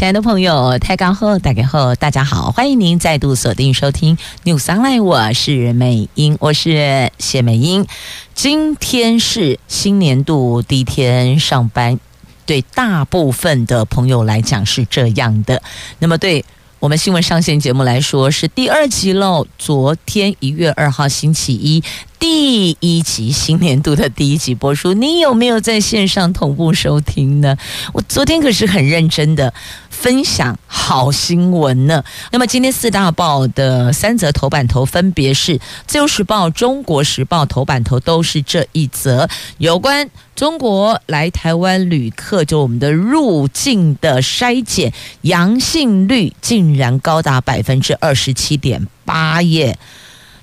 亲爱的朋友，台港后大家好，大家好，欢迎您再度锁定收听 News Online，我是美英，我是谢美英。今天是新年度第一天上班，对大部分的朋友来讲是这样的。那么对我们新闻上线节目来说，是第二集喽。昨天一月二号星期一。第一集新年度的第一集播出，你有没有在线上同步收听呢？我昨天可是很认真的分享好新闻呢。那么今天四大报的三则头版头分别是《自由时报》《中国时报》头版头都是这一则有关中国来台湾旅客，就我们的入境的筛检阳性率竟然高达百分之二十七点八耶。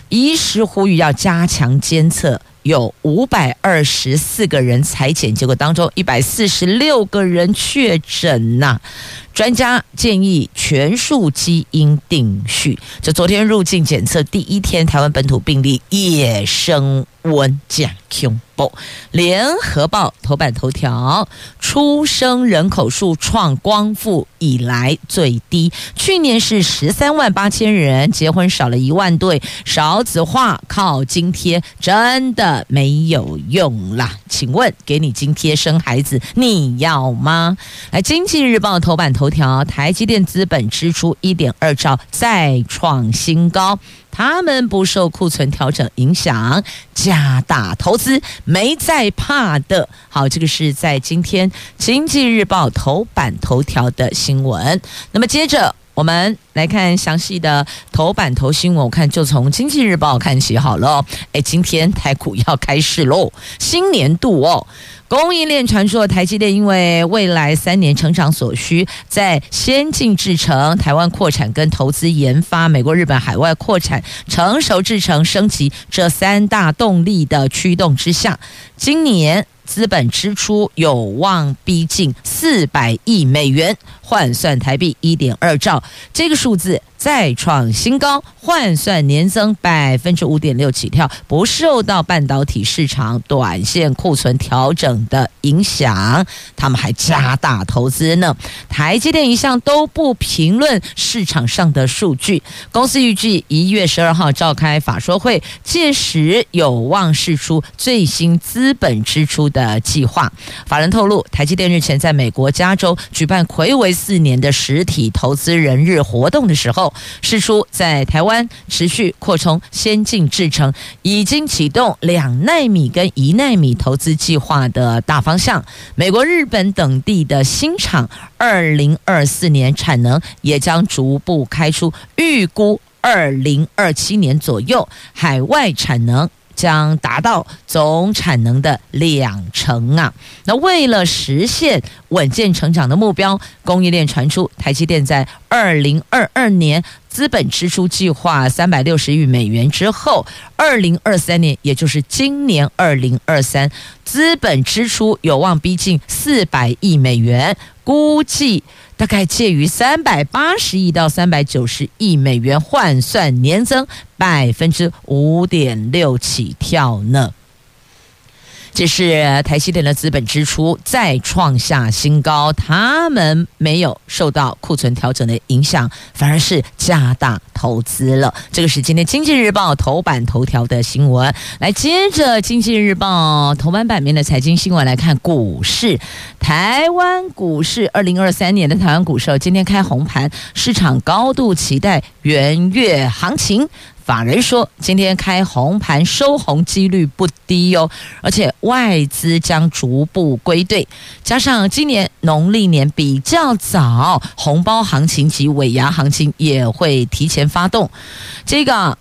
一时呼吁要加强监测，有五百二十四个人采检，结果当中一百四十六个人确诊呐。专家建议全数基因定序。就昨天入境检测第一天，台湾本土病例也升温降 Q。联合报头版头条：出生人口数创光复以来最低，去年是十三万八千人，结婚少了一万对，少子化靠津贴真的没有用啦？请问给你津贴生孩子你要吗？来，经济日报头版头头条：台积电资本支出一点二兆再创新高。他们不受库存调整影响，加大投资，没在怕的。好，这个是在今天《经济日报》头版头条的新闻。那么接着我们来看详细的头版头新闻，我看就从《经济日报》看起好了。哎，今天台股要开市喽，新年度哦。供应链传说，台积电因为未来三年成长所需，在先进制程、台湾扩产跟投资研发、美国、日本海外扩产、成熟制程升级这三大动力的驱动之下，今年资本支出有望逼近四百亿美元，换算台币一点二兆，这个数数字再创新高，换算年增百分之五点六起跳，不受到半导体市场短线库存调整的影响，他们还加大投资呢。台积电一向都不评论市场上的数据，公司预计一月十二号召开法说会，届时有望释出最新资本支出的计划。法人透露，台积电日前在美国加州举办魁违四年的实体投资人日活动的时候。释出在台湾持续扩充先进制程，已经启动两纳米跟一纳米投资计划的大方向。美国、日本等地的新厂，二零二四年产能也将逐步开出，预估二零二七年左右，海外产能。将达到总产能的两成啊！那为了实现稳健成长的目标，供应链传出，台积电在二零二二年资本支出计划三百六十亿美元之后，二零二三年，也就是今年二零二三，资本支出有望逼近四百亿美元，估计。大概介于三百八十亿到三百九十亿美元，换算年增百分之五点六起跳呢。这是台积电的资本支出再创下新高，他们没有受到库存调整的影响，反而是加大投资了。这个是今天《经济日报》头版头条的新闻。来，接着《经济日报》头版版面的财经新闻来看股市。台湾股市二零二三年的台湾股市今天开红盘，市场高度期待元月行情。法人说，今天开红盘收红几率不低哟，而且外资将逐步归队，加上今年农历年比较早，红包行情及尾牙行情也会提前发动，这个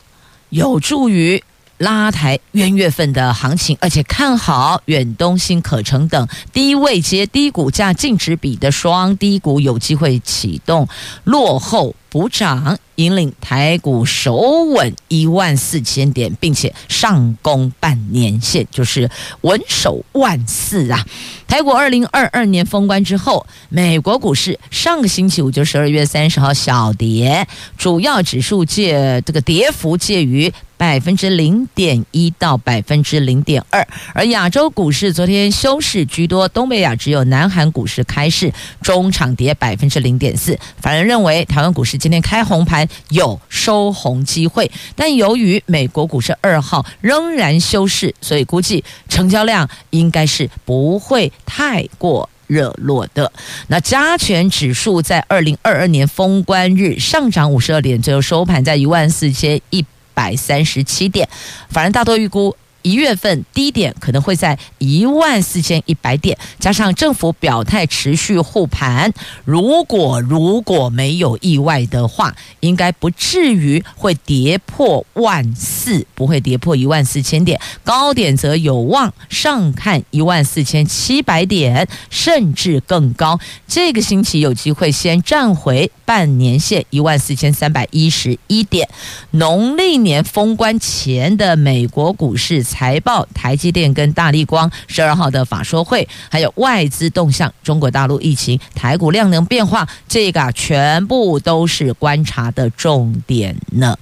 有助于拉抬元月份的行情，而且看好远东新可成等低位接低股价净值比的双低股有机会启动落后补涨。引领台股守稳一万四千点，并且上攻半年线，就是稳守万四啊！台股二零二二年封关之后，美国股市上个星期五就十二月三十号小跌，主要指数介这个跌幅介于百分之零点一到百分之零点二，而亚洲股市昨天休市居多，东北亚只有南韩股市开市，中场跌百分之零点四。法人认为台湾股市今天开红盘有收红机会，但由于美国股市二号仍然休市，所以估计成交量应该是不会太过热络的。那加权指数在二零二二年封关日上涨五十二点，最后收盘在一万四千一百三十七点，法人大多预估。一月份低点可能会在一万四千一百点，加上政府表态持续护盘，如果如果没有意外的话，应该不至于会跌破万四，不会跌破一万四千点，高点则有望上看一万四千七百点，甚至更高。这个星期有机会先站回半年线一万四千三百一十一点。农历年封关前的美国股市。财报，台积电跟大力光十二号的法说会，还有外资动向、中国大陆疫情、台股量能变化，这个全部都是观察的重点呢。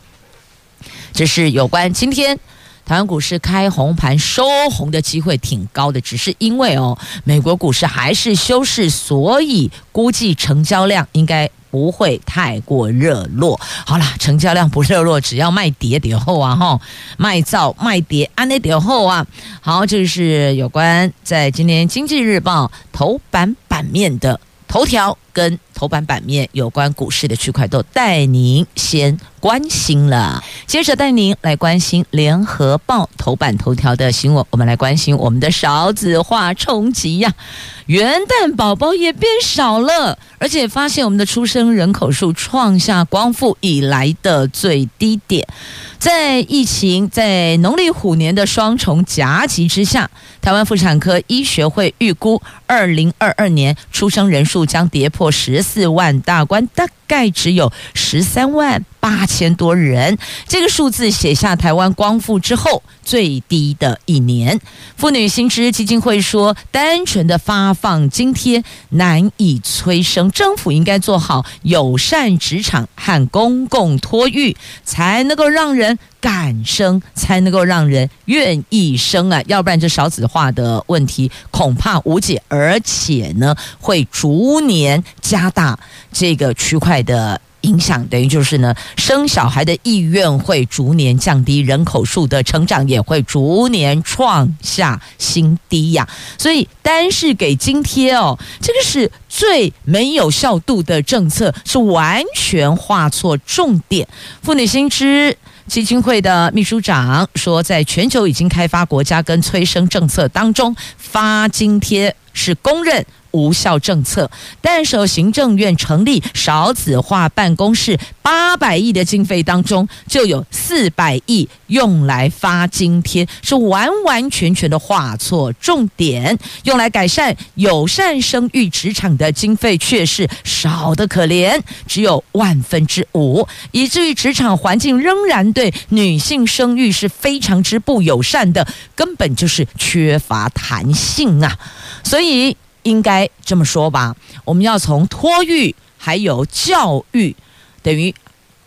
这是有关今天台湾股市开红盘收红的机会挺高的，只是因为哦，美国股市还是休市，所以估计成交量应该。不会太过热络。好啦，成交量不热络，只要卖跌点后啊，哈，卖造卖跌安那点后啊。好，这是有关在今天《经济日报》头版版面的头条跟头版版面有关股市的区块，都带您先关心了。接着带您来关心《联合报》头版头条的新闻，我们来关心我们的少子化冲击呀。元旦宝宝也变少了，而且发现我们的出生人口数创下光复以来的最低点。在疫情在农历虎年的双重夹击之下，台湾妇产科医学会预估，二零二二年出生人数将跌破过十四万大关，大概只有十三万八千多人。这个数字写下台湾光复之后最低的一年。妇女新知基金会说，单纯的发放津贴难以催生，政府应该做好友善职场和公共托育，才能够让人。敢生才能够让人愿意生啊，要不然这少子化的问题恐怕无解，而且呢会逐年加大这个区块的影响，等于就是呢生小孩的意愿会逐年降低，人口数的成长也会逐年创下新低呀。所以单是给津贴哦，这个是最没有效度的政策，是完全画错重点。妇女新知。基金会的秘书长说，在全球已经开发国家跟催生政策当中，发津贴是公认。无效政策，但是行政院成立少子化办公室，八百亿的经费当中就有四百亿用来发津贴，是完完全全的画错重点。用来改善友善生育职场的经费却是少得可怜，只有万分之五，以至于职场环境仍然对女性生育是非常之不友善的，根本就是缺乏弹性啊！所以。应该这么说吧，我们要从托育还有教育，等于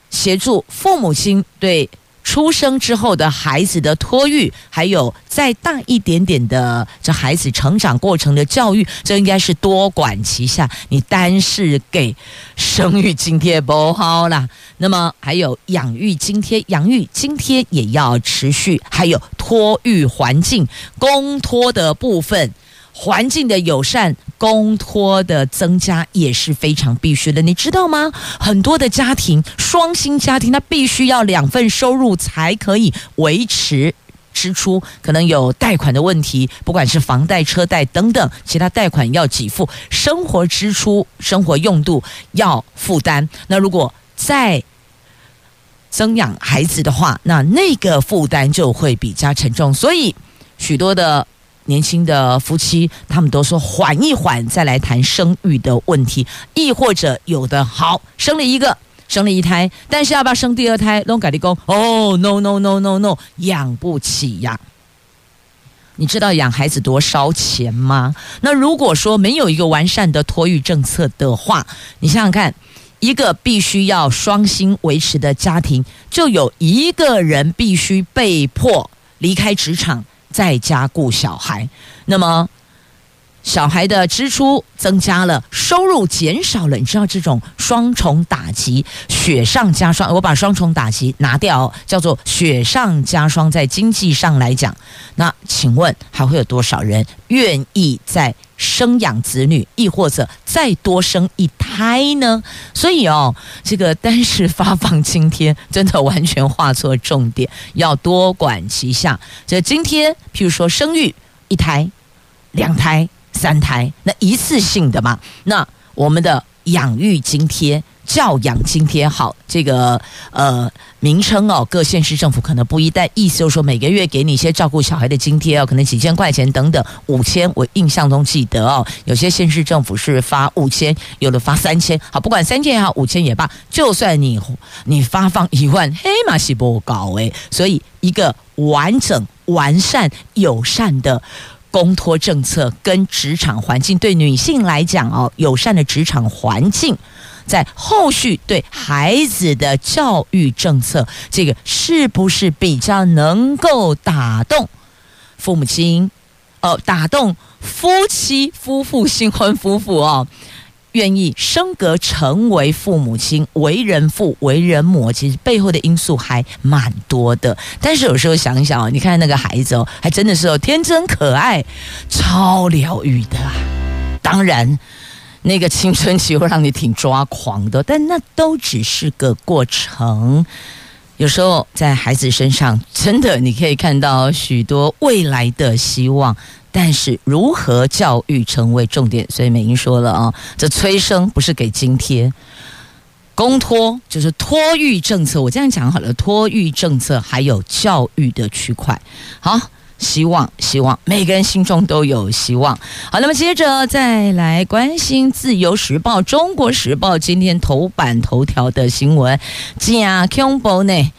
协助父母亲对出生之后的孩子的托育，还有再大一点点的这孩子成长过程的教育，这应该是多管齐下。你单是给生育津贴不好啦，那么还有养育津贴，养育津贴也要持续，还有托育环境公托的部分。环境的友善，公托的增加也是非常必须的，你知道吗？很多的家庭，双薪家庭，他必须要两份收入才可以维持支出，可能有贷款的问题，不管是房贷、车贷等等，其他贷款要给付，生活支出、生活用度要负担。那如果再生养孩子的话，那那个负担就会比较沉重。所以，许多的年轻的夫妻，他们都说缓一缓再来谈生育的问题，亦或者有的好生了一个，生了一胎，但是要不要生第二胎？拢改立功哦，no no no no no，养不起呀。你知道养孩子多烧钱吗？那如果说没有一个完善的托育政策的话，你想想看。一个必须要双薪维持的家庭，就有一个人必须被迫离开职场，在家顾小孩。那么，小孩的支出增加了，收入减少了，你知道这种双重打击，雪上加霜。我把双重打击拿掉，叫做雪上加霜。在经济上来讲，那请问还会有多少人愿意在生养子女，亦或者再多生一胎呢？所以哦，这个单是发放津贴，真的完全画错重点，要多管齐下。这津贴，譬如说生育一胎、两胎。三胎，那一次性的嘛？那我们的养育津贴、教养津贴，好，这个呃名称哦，各县市政府可能不一，但意思就是说每个月给你一些照顾小孩的津贴哦，可能几千块钱等等，五千，我印象中记得哦，有些县市政府是发五千，有的发三千，好，不管三千也好，五千也罢，就算你你发放一万，嘿嘛是不高诶，所以一个完整、完善、友善的。公托政策跟职场环境，对女性来讲哦，友善的职场环境，在后续对孩子的教育政策，这个是不是比较能够打动父母亲？哦，打动夫妻、夫妇、新婚夫妇哦。愿意升格成为父母亲，为人父、为人母，其实背后的因素还蛮多的。但是有时候想一想哦，你看那个孩子哦，还真的是哦，天真可爱，超疗愈的啊。当然，那个青春期会让你挺抓狂的，但那都只是个过程。有时候在孩子身上，真的你可以看到许多未来的希望。但是如何教育成为重点，所以美英说了啊，这催生不是给津贴，公托就是托育政策。我这样讲好了，托育政策还有教育的区块。好，希望希望每个人心中都有希望。好，那么接着再来关心《自由时报》《中国时报》今天头版头条的新闻，假恐怖呢，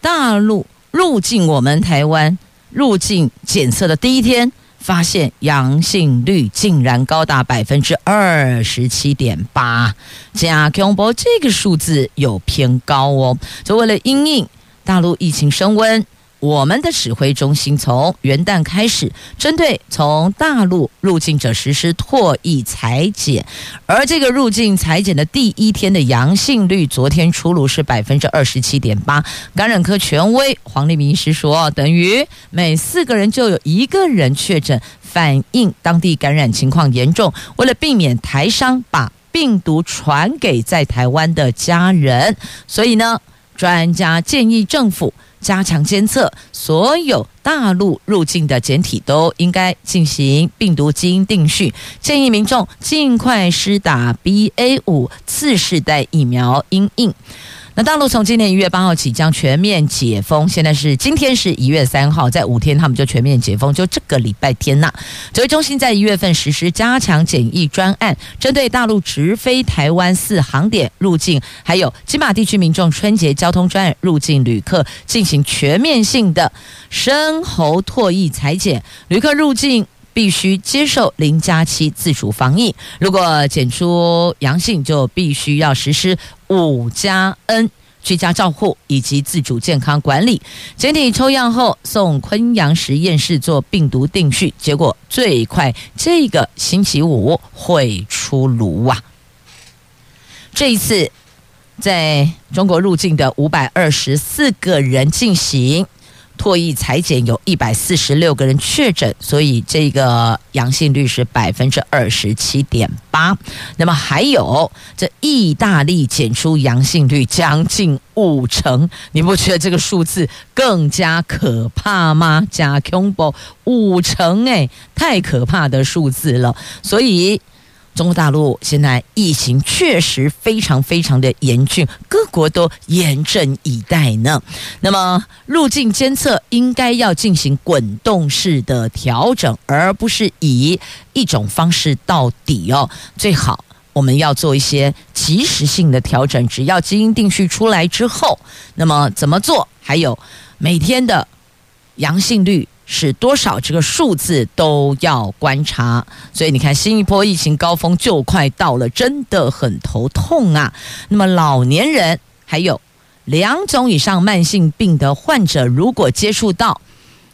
大陆入境我们台湾入境检测的第一天。发现阳性率竟然高达百分之二十七点八，加恐怖，这个数字有偏高哦。就为了因应大陆疫情升温。我们的指挥中心从元旦开始，针对从大陆入境者实施唾液采检，而这个入境采检的第一天的阳性率，昨天出炉是百分之二十七点八。感染科权威黄立明医师说，等于每四个人就有一个人确诊，反映当地感染情况严重。为了避免台商把病毒传给在台湾的家人，所以呢，专家建议政府。加强监测，所有大陆入境的检体都应该进行病毒基因定序。建议民众尽快施打 BA 五次世代疫苗，应应。那大陆从今年一月八号起将全面解封，现在是今天是一月三号，在五天他们就全面解封，就这个礼拜天呐。指挥中心在一月份实施加强检疫专案，针对大陆直飞台湾四航点入境，还有金马地区民众春节交通专案入境旅客进行全面性的深喉唾液采检，旅客入境。必须接受零加七自主防疫，如果检出阳性，就必须要实施五加 N 居家照护以及自主健康管理。检体抽样后送昆阳实验室做病毒定序，结果最快这个星期五会出炉啊！这一次在中国入境的五百二十四个人进行。唾液采检有一百四十六个人确诊，所以这个阳性率是百分之二十七点八。那么还有这意大利检出阳性率将近五成，你不觉得这个数字更加可怕吗？加 combo 五成哎，太可怕的数字了。所以中国大陆现在疫情确实非常非常的严峻，各国都严阵以待呢。那么入境监测应该要进行滚动式的调整，而不是以一种方式到底哦。最好我们要做一些及时性的调整，只要基因定序出来之后，那么怎么做？还有每天的阳性率。是多少？这个数字都要观察，所以你看，新一波疫情高峰就快到了，真的很头痛啊。那么老年人还有两种以上慢性病的患者，如果接触到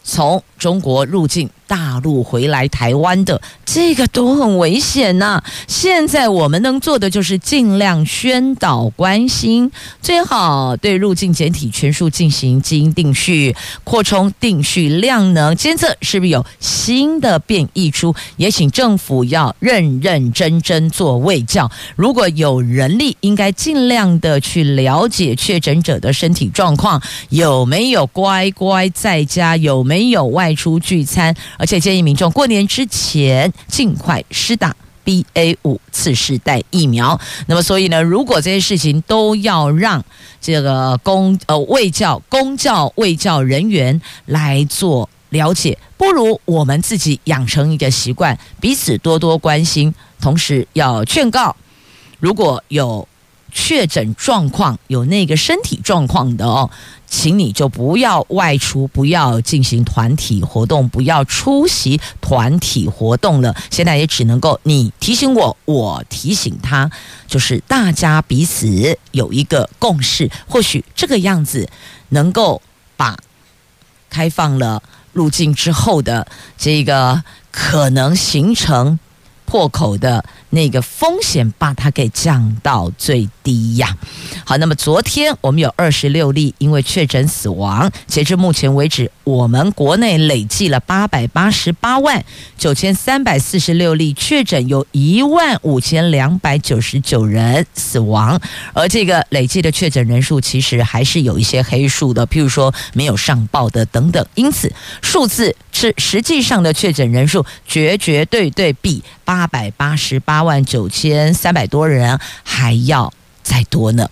从中国入境大陆回来台湾的，这个都很危险呐、现在我们能做的就是尽量宣导关心，最好对入境检体全数进行基因定序，扩充定序量能监测，是不是有新的变异株？也请政府要认认真真做卫教。如果有人力，应该尽量的去了解确诊者的身体状况，有没有乖乖在家，有没有外出聚餐。而且建议民众过年之前尽快施打 BA 五次世代疫苗。那么，所以呢，如果这些事情都要让这个公呃卫教公教卫教人员来做了解，不如我们自己养成一个习惯，彼此多多关心，同时要劝告，如果有确诊状况、有那个身体状况的哦。请你就不要外出，不要进行团体活动，不要出席团体活动了。现在也只能够你提醒我，我提醒他，就是大家彼此有一个共识。或许这个样子能够把开放了入境之后的这个可能形成破口的那个风险，把它给降到最低呀。好，那么昨天我们有二十六例因为确诊死亡，截至目前为止，我们国内累计了八百八十八万九千三百四十六例确诊，有一万五千两百九十九人死亡。而这个累计的确诊人数其实还是有一些黑数的，譬如说没有上报的等等。因此，数字是实际上的确诊人数绝绝对对比八。百八十八万九千三百多人，还要再多呢。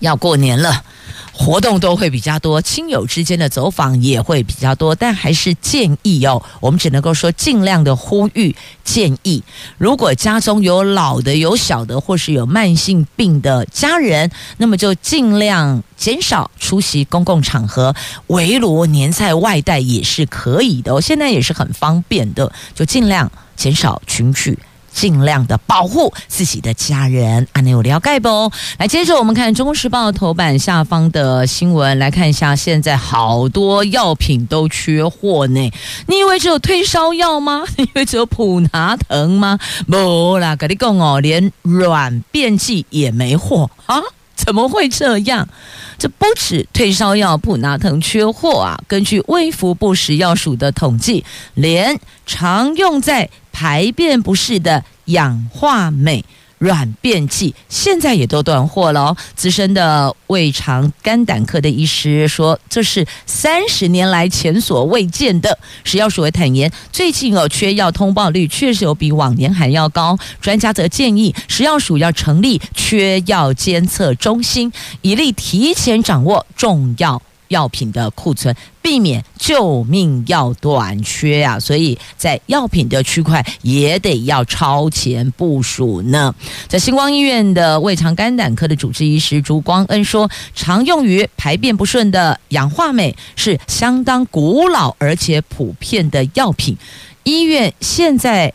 要过年了，活动都会比较多，亲友之间的走访也会比较多，但还是建议哦，我们只能够说尽量的呼吁建议。如果家中有老的、有小的，或是有慢性病的家人，那么就尽量减少出席公共场合，围炉年菜外带也是可以的哦。现在也是很方便的，就尽量。减少群聚，尽量的保护自己的家人。安内有了解不？来，接着我们看《中国时报》头版下方的新闻，来看一下，现在好多药品都缺货呢。你以为只有退烧药吗？你以为只有普拿疼吗？不啦，跟你讲哦，连软便剂也没货啊。怎么会这样？这不止退烧药普拿疼缺货啊！根据卫福部食药署的统计，连常用在排便不适的氧化镁。软便剂现在也都断货了哦。资深的胃肠肝胆科的医师说，这是三十年来前所未见的。食药署也坦言，最近哦缺药通报率确实有比往年还要高。专家则建议食药署要成立缺药监测中心，以利提前掌握重要。药品的库存，避免救命药短缺啊！所以在药品的区块也得要超前部署呢。在星光医院的胃肠肝胆科的主治医师朱光恩说，常用于排便不顺的氧化镁是相当古老而且普遍的药品，医院现在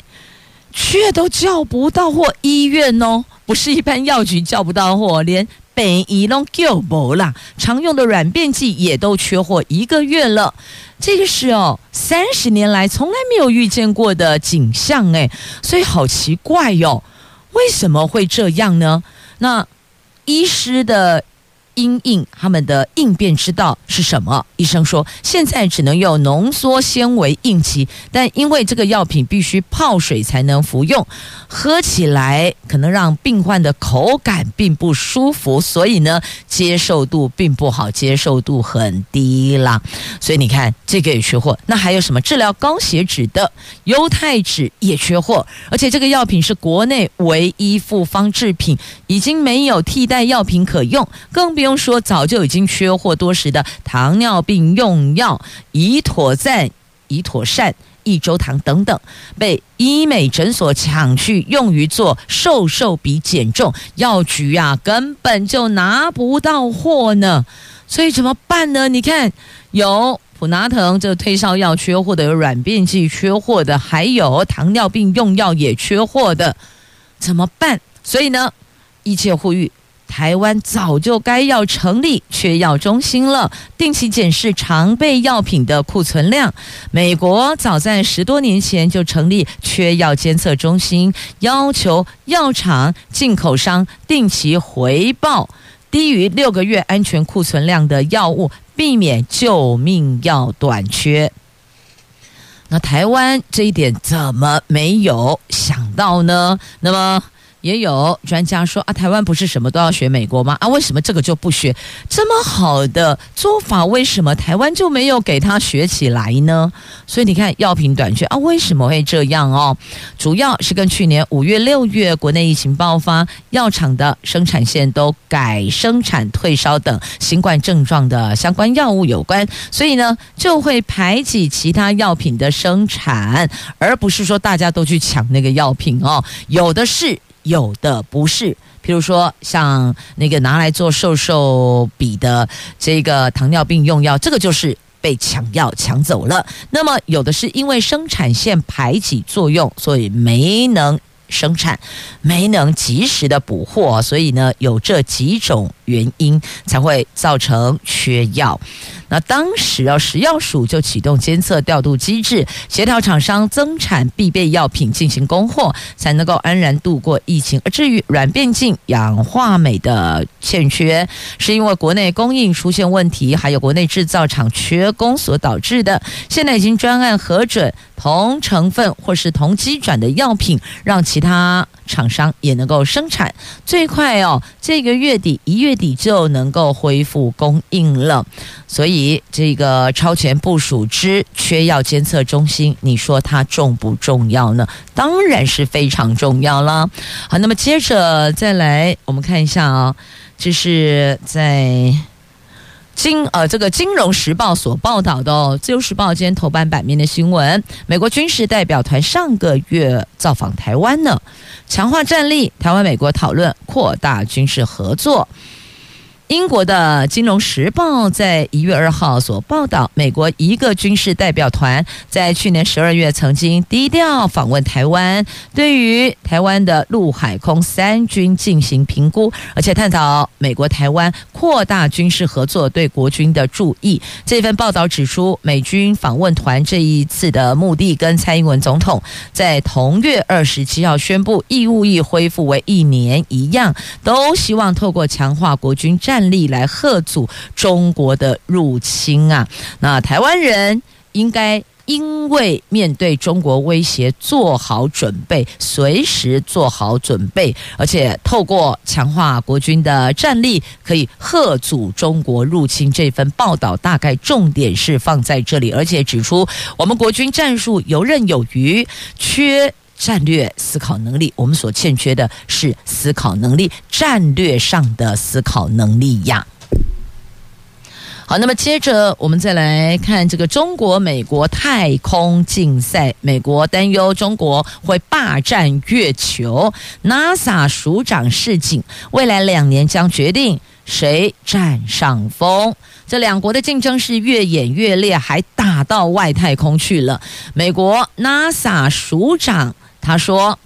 却都叫不到货。医院哦，不是一般药局叫不到货，连。本一弄旧不啦，常用的软便剂也都缺货一个月了。这个是哦，三十年来从来没有遇见过的景象哎，所以好奇怪哟，为什么会这样呢？那医师的因应他们的应变之道是什么？医生说，现在只能用浓缩纤维应急，但因为这个药品必须泡水才能服用，喝起来可能让病患的口感并不舒服，所以呢，接受度并不好，接受度很低啦。所以你看，这个也缺货。那还有什么治疗高血脂的优太脂也缺货，而且这个药品是国内唯一复方制品，已经没有替代药品可用，更不用说早就已经缺货多时的糖尿病用药胰妥赞、胰妥善、益州糖等等，被医美诊所抢去用于做瘦瘦比减重，药局啊根本就拿不到货呢。所以怎么办呢？你看，有普拿疼这个退烧药缺货的，有软便剂缺货的，还有糖尿病用药也缺货的，怎么办？所以呢，一切呼吁。台湾早就该要成立缺药中心了，定期检视常备药品的库存量。美国早在十多年前就成立缺药监测中心，要求药厂、进口商定期回报低于六个月安全库存量的药物，避免救命药短缺。那台湾这一点怎么没有想到呢？那么。也有专家说啊，台湾不是什么都要学美国吗？啊，为什么这个就不学？这么好的做法，为什么台湾就没有给他学起来呢？所以你看，药品短缺啊，为什么会这样哦？主要是跟去年五月、六月国内疫情爆发，药厂的生产线都改生产退烧等新冠症状的相关药物有关，所以呢，就会排挤其他药品的生产，而不是说大家都去抢那个药品哦，有的是。有的不是，譬如说像那个拿来做瘦瘦笔的这个糖尿病用药，这个就是被抢药抢走了。那么有的是因为生产线排挤作用，所以没能生产，没能及时的补货，所以呢，有这几种原因才会造成缺药。那当时啊，食药署就启动监测调度机制，协调厂商增产必备药品进行供货，才能够安然度过疫情。而至于软便剂、氧化镁的欠缺，是因为国内供应出现问题，还有国内制造厂缺工所导致的。现在已经专案核准同成分或是同基转的药品，让其其他厂商也能够生产。最快哦，这个月底一月底就能够恢复供应了。所以，这个超前部署之缺药监测中心，你说它重不重要呢？当然是非常重要了。好，那么接着再来，我们看一下啊、这是在金呃这个《金融时报》所报道的，《自由时报》今天头版版面的新闻，美国军事代表团上个月造访台湾呢，强化战力，台湾美国讨论扩大军事合作。英国的《金融时报》在一月二号所报道，美国一个军事代表团在去年十二月曾经低调访问台湾，对于台湾的陆海空三军进行评估，而且探讨美国台湾扩大军事合作对国军的注意。这份报道指出，美军访问团这一次的目的跟蔡英文总统在同月二十七号宣布义务役恢复为一年一样，都希望透过强化国军战。战力来吓阻中国的入侵啊！那台湾人应该因为面对中国威胁做好准备，随时做好准备，而且透过强化国军的战力，可以吓阻中国入侵。这份报道大概重点是放在这里，而且指出我们国军战术游刃有余，缺。战略思考能力，我们所欠缺的是思考能力，战略上的思考能力呀。好，那么接着我们再来看这个中国美国太空竞赛，美国担忧中国会霸占月球，NASA 署长示警，未来两年将决定谁占上风。这两国的竞争是越演越烈，还打到外太空去了。美国 NASA 署长。他说：“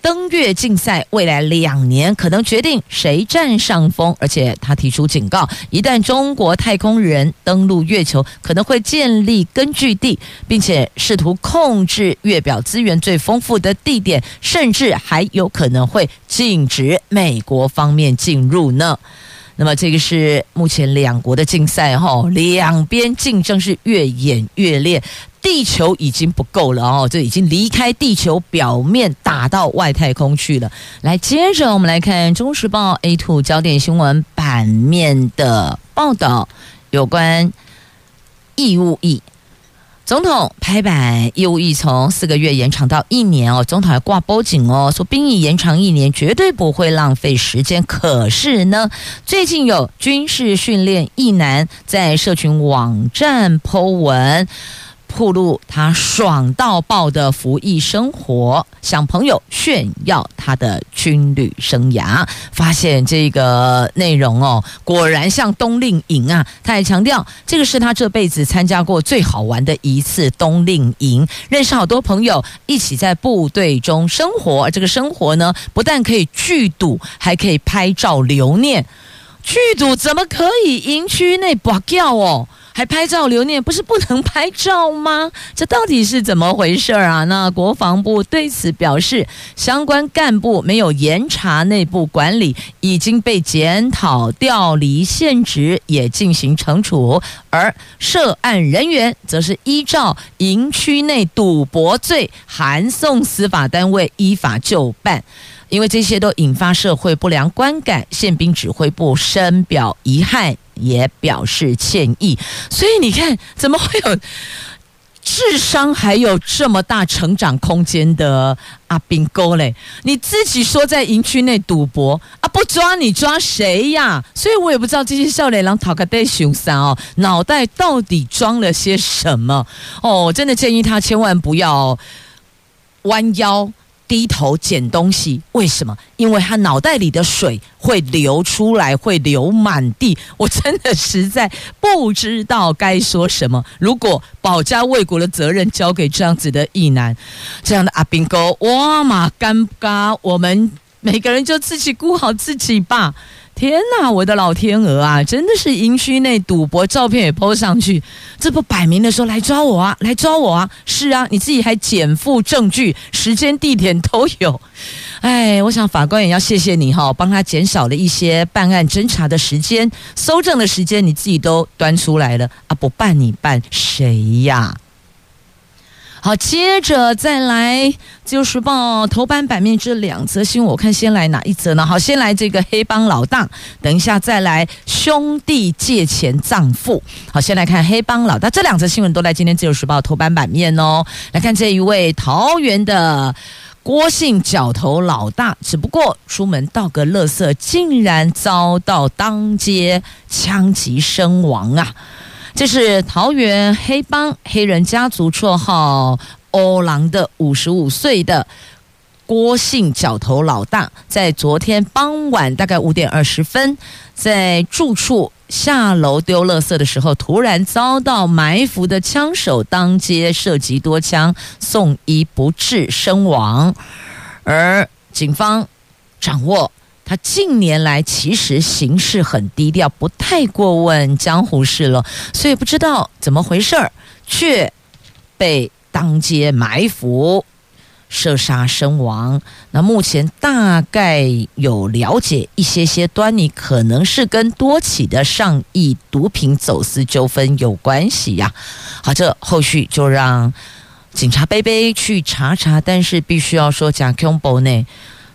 登月竞赛未来两年可能决定谁占上风，而且他提出警告：一旦中国太空人登陆月球，可能会建立根据地，并且试图控制月表资源最丰富的地点，甚至还有可能会禁止美国方面进入呢。”那么这个是目前两国的竞赛哈，两边竞争是越演越烈。地球已经不够了哦，这已经离开地球表面，打到外太空去了。来，接着我们来看《中时报》A two 焦点新闻版面的报道，有关义务役。总统拍板，义务役从四个月延长到一年哦。总统还挂保证哦，说兵役延长一年绝对不会浪费时间。可是呢，最近有军事训练役男在社群网站 po 文。铺露他爽到爆的服役生活，向朋友炫耀他的军旅生涯。发现这个内容哦，果然像冬令营啊！他还强调，这个是他这辈子参加过最好玩的一次冬令营，认识好多朋友，一起在部队中生活。这个生活呢，不但可以聚赌，还可以拍照留念。聚赌怎么可以营区内拔叫哦？还拍照留念，不是不能拍照吗？这到底是怎么回事啊？那国防部对此表示，相关干部没有严查内部管理，已经被检讨调离现职，也进行惩处。而涉案人员则是依照营区内赌博罪，函送司法单位依法就办。因为这些都引发社会不良观感，宪兵指挥部深表遗憾。也表示歉意，所以你看，怎么会有智商还有这么大成长空间的阿兵哥嘞？你自己说在营区内赌博啊，不抓你抓谁呀？所以我也不知道这些少年郎讨个带熊三哦，脑袋到底装了些什么哦？真的建议他千万不要弯腰。低头捡东西，为什么？因为他脑袋里的水会流出来，会流满地。我真的实在不知道该说什么。如果保家卫国的责任交给这样子的一男，这样的阿兵哥，哇嘛尴尬，我们每个人就自己顾好自己吧。天哪，我的老天鹅啊！真的是营区内赌博照片也 po 上去，这不摆明的说来抓我啊，来抓我啊！是啊，你自己还减负证据，时间地点都有。哎，我想法官也要谢谢你哈，帮他减少了一些办案侦查的时间、搜证的时间，你自己都端出来了啊！不办你办谁呀？好，接着再来《自由时报》头版版面这两则新闻，我看先来哪一则呢？好，先来这个黑帮老大，等一下再来兄弟借钱葬父。好，先来看黑帮老大，这两则新闻都在今天《自由时报》头版版面哦。来看这一位桃园的郭姓角头老大，只不过出门倒个垃圾，竟然遭到当街枪击身亡啊！这是桃园黑帮黑人家族绰号“欧郎”的五十五岁的郭姓角头老大，在昨天傍晚大概五点二十分，在住处下楼丢垃圾的时候，突然遭到埋伏的枪手当街射击多枪，送医不治身亡。而警方掌握。他近年来其实行事很低调，不太过问江湖事了，所以不知道怎么回事儿，却被当街埋伏、射杀身亡。那目前大概有了解一些些端倪，可能是跟多起的上亿毒品走私纠纷有关系呀。好，这后续就让警察贝贝去查查，但是必须要说假恐怖呢。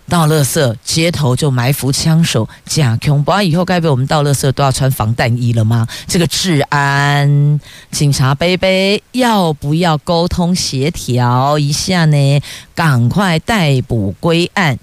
倒垃圾，街头就埋伏枪手，假恐怖！以后该被我们倒垃圾都要穿防弹衣了吗？这个治安，警察杯杯要不要沟通协调一下呢？赶快逮捕归案，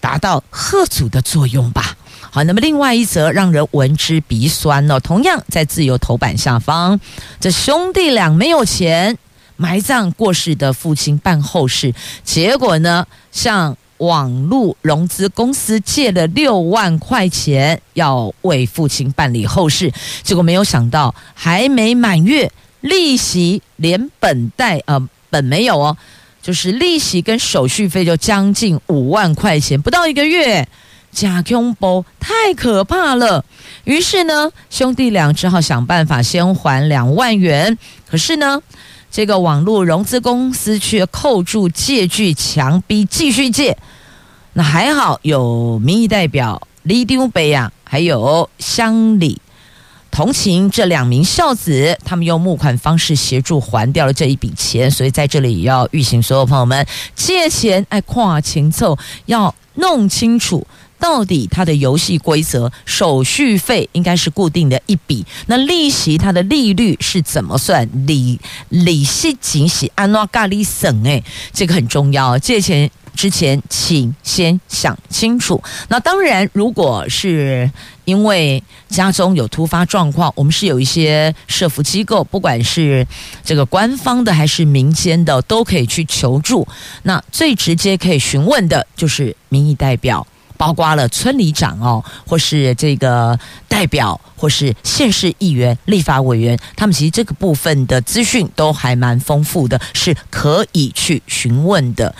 达到吓阻的作用吧。好，那么另外一则让人闻之鼻酸哦，同样在自由头版下方，这兄弟俩没有钱埋葬过世的父亲办后事，结果呢，像。网络融资公司借了六万块钱，要为父亲办理后事，结果没有想到还没满月，利息连本带呃本没有哦，就是利息跟手续费就将近五万块钱，不到一个月，假恐怖太可怕了。于是呢，兄弟俩只好想办法先还两万元，可是呢。这个网络融资公司却扣住借据，强逼继续借。那还好有民意代表李丢北啊，还有乡里。同情这两名孝子，他们用募款方式协助还掉了这一笔钱，所以在这里也要预请所有朋友们借钱哎，跨情凑要弄清楚到底它的游戏规则，手续费应该是固定的一笔，那利息它的利率是怎么算？利利息仅是安诺咖喱省哎，这个很重要，借钱。之前，请先想清楚。那当然，如果是因为家中有突发状况，我们是有一些社服机构，不管是这个官方的还是民间的，都可以去求助。那最直接可以询问的就是民意代表，包括了村里长哦，或是这个代表，或是县市议员、立法委员，他们其实这个部分的资讯都还蛮丰富的，是可以去询问的。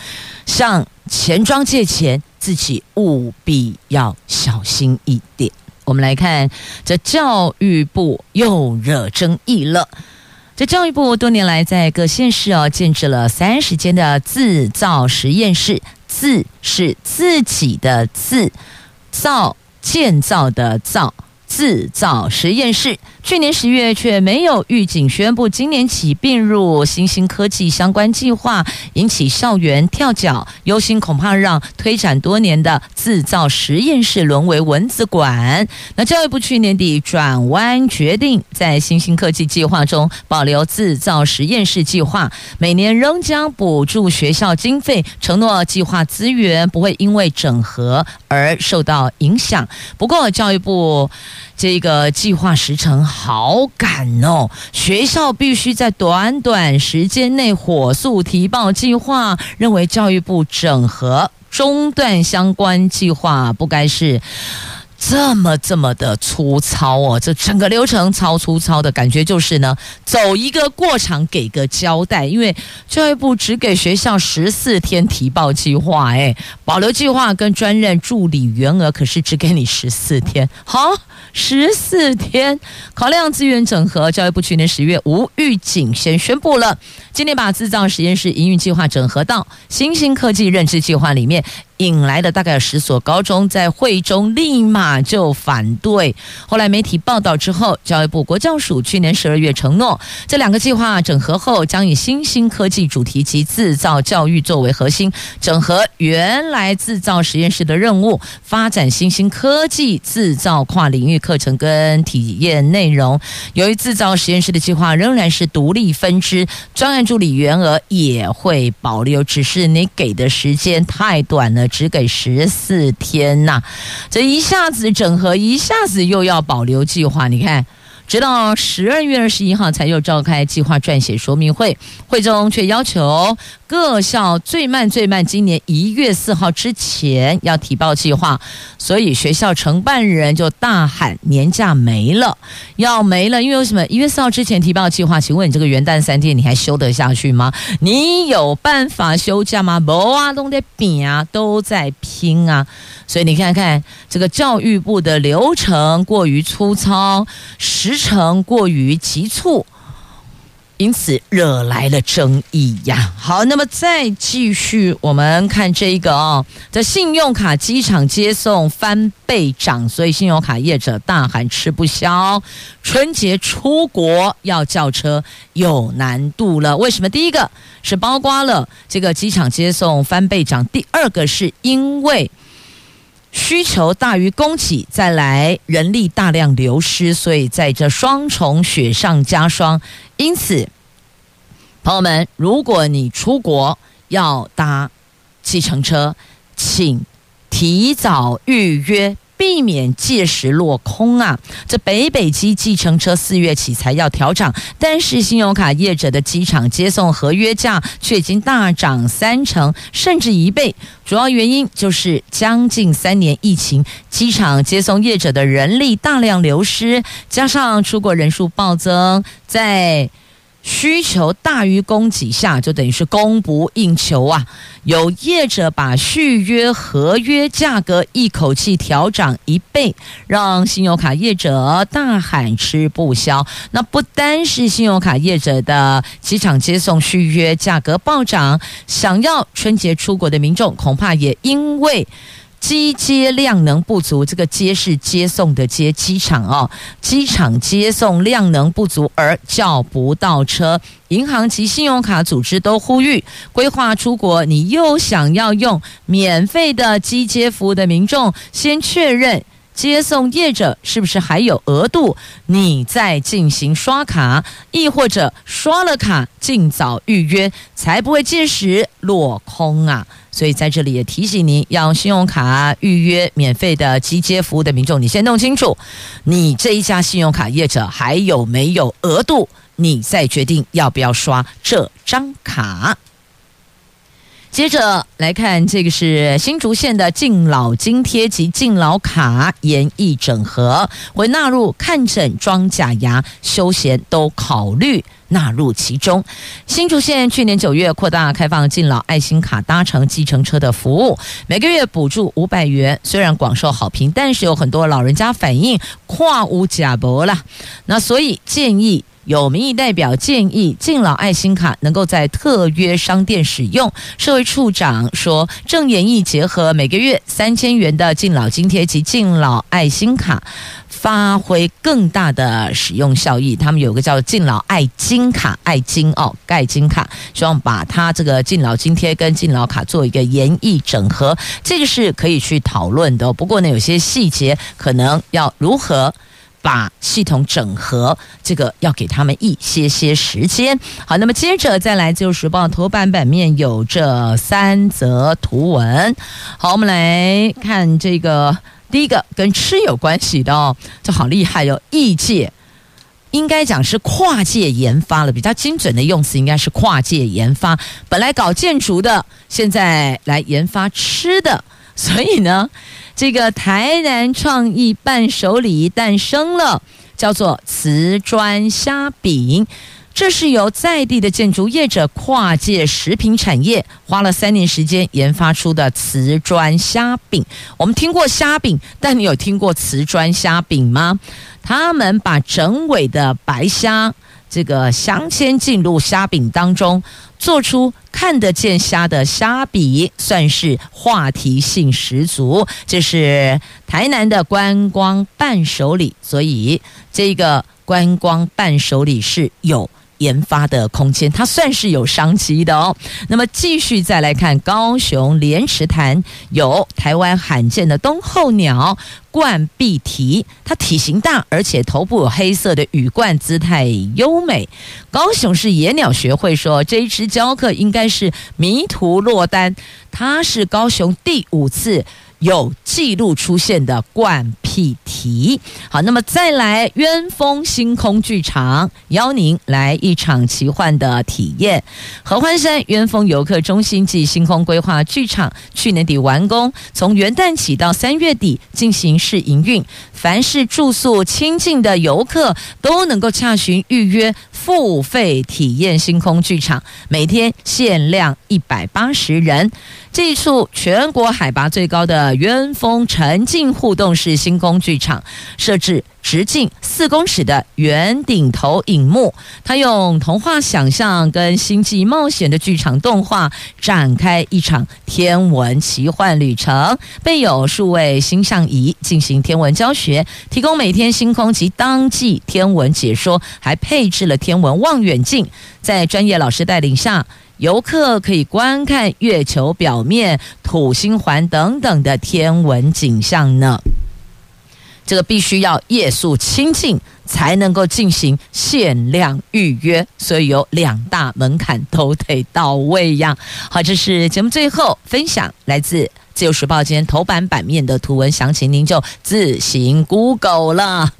向钱庄借钱，自己务必要小心一点。我们来看，这教育部又惹争议了。这教育部多年来在各县市哦，建置了三十间的制造实验室，自是自己的自，造建造的造。自造实验室去年十月却没有预警宣布，今年起并入新兴科技相关计划，引起校园跳脚，忧心恐怕让推展多年的自造实验室沦为蚊子馆。那教育部去年底转弯决定，在新兴科技计划中保留自造实验室计划，每年仍将补助学校经费，承诺计划资源不会因为整合而受到影响。不过教育部。这个计划时程好赶哦，学校必须在短短时间内火速提报计划，认为教育部整合中断相关计划不该是。这么这么的粗糙哦，这整个流程超粗糙的感觉就是呢，走一个过场，给个交代。因为教育部只给学校十四天提报计划，哎，保留计划跟专任助理员额可是只给你十四天，好，十四天。考量资源整合，教育部去年十月无预警先宣布了，今年把制造实验室营运计划整合到新兴科技认知计划里面。引来的大概有十所高中，在会中立马就反对。后来媒体报道之后，教育部国教署去年十二月承诺，这两个计划整合后，将以新兴科技主题及制造教育作为核心，整合原来制造实验室的任务，发展新兴科技制造跨领域课程跟体验内容。由于制造实验室的计划仍然是独立分支，专案助理员额也会保留，只是你给的时间太短了。只给十四天呐，这一下子整合，一下子又要保留计划，你看。直到十二月二十一号才又召开计划撰写说明会，会中却要求各校最慢最慢今年一月四号之前要提报计划，所以学校承办人就大喊年假没了，要没了，因为为什么一月四号之前提报计划？请问你这个元旦三天你还休得下去吗？你有办法休假吗？没啊，都在拼啊，都在拼啊。所以你看看这个教育部的流程过于粗糙，时程过于急促，因此惹来了争议呀。好，那么再继续，我们看这一个哦，这信用卡机场接送翻倍涨，所以信用卡业者大喊吃不消。春节出国要叫车有难度了，为什么？第一个是包括了这个机场接送翻倍涨，第二个是因为。需求大于供给，再来人力大量流失，所以在这双重雪上加霜。因此，朋友们，如果你出国要搭计程车，请提早预约。避免届时落空啊！这北北机计程车四月起才要调涨，但是信用卡业者的机场接送合约价却已经大涨三成，甚至一倍。主要原因就是将近三年疫情，机场接送业者的人力大量流失，加上出国人数暴增，在需求大于供给下，就等于是供不应求啊！有业者把续约合约价格一口气调涨一倍，让信用卡业者大喊吃不消。那不单是信用卡业者的机场接送续约价格暴涨，想要春节出国的民众恐怕也因为机接量能不足，这个接是接送的接，机场哦，机场接送量能不足而叫不到车。银行及信用卡组织都呼吁，规划出国，你又想要用免费的机接服务的民众，先确认。接送业者是不是还有额度？你再进行刷卡，亦或者刷了卡尽早预约，才不会届时落空啊！所以在这里也提醒您，要信用卡预约免费的集接服务的民众，你先弄清楚，你这一家信用卡业者还有没有额度，你再决定要不要刷这张卡。接着来看，这个是新竹县的敬老津贴及敬老卡研议整合，会纳入看诊、装假牙、休闲都考虑纳入其中。新竹县去年九月扩大开放敬老爱心卡搭乘计程车的服务，每个月补助五百元，虽然广受好评，但是有很多老人家反映跨无假博了，那所以建议。有民意代表建议，敬老爱心卡能够在特约商店使用。社会处长说，正研议结合每个月三千元的敬老津贴及敬老爱心卡，发挥更大的使用效益。他们有个叫敬老爱金卡，爱金哦，盖金卡，希望把它这个敬老津贴跟敬老卡做一个研议整合，这个是可以去讨论的。不过呢，有些细节可能要如何。把系统整合，这个要给他们一些些时间。好，那么接着再来，自由时报头版版面有这三则图文。好，我们来看这个第一个跟吃有关系的哦，这好厉害哟！异界应该讲是跨界研发了，比较精准的用词应该是跨界研发。本来搞建筑的，现在来研发吃的，所以呢。这个台南创意伴手礼诞生了，叫做瓷砖虾饼。这是由在地的建筑业者跨界食品产业花了三年时间研发出的瓷砖虾饼。我们听过虾饼，但你有听过瓷砖虾饼吗？他们把整尾的白虾。这个镶嵌进入虾饼当中，做出看得见虾的虾饼，算是话题性十足。这是台南的观光伴手礼，所以这个观光伴手礼是有。研发的空间，它算是有商机的哦。那么继续再来看高雄莲池潭，有台湾罕见的冬候鸟冠碧鹈，它体型大，而且头部有黑色的羽冠，姿态优美。高雄市野鸟学会说，这一只鵂鶠应该是迷途落单，它是高雄第五次。有记录出现的冠碧鹈，好，那么再来渊峰星空剧场，邀您来一场奇幻的体验。合欢山渊峰游客中心暨星空规划剧场去年底完工，从元旦起到三月底进行试营运，凡是住宿亲近的游客都能够洽询预约。付费体验星空剧场，每天限量一百八十人。这一处全国海拔最高的鸢峰沉浸互动式星空剧场，设置直径四公尺的圆顶投影幕，它用童话想象跟星际冒险的剧场动画展开一场天文奇幻旅程，备有数位星象仪进行天文教学，提供每天星空及当季天文解说，还配置了天天文望远镜，在专业老师带领下，游客可以观看月球表面、土星环等等的天文景象呢。这个必须要夜宿清净才能够进行限量预约，所以有两大门槛都得到位呀。好，这是节目最后分享来自《自由时报》今天头版版面的图文详情，您就自行 Google 了。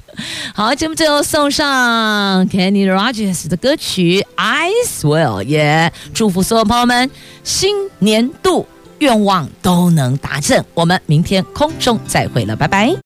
好，节目最后送上 Kenny Rogers 的歌曲《I Swear》，也祝福所有朋友们新年度愿望都能达成。我们明天空中再会了，拜拜。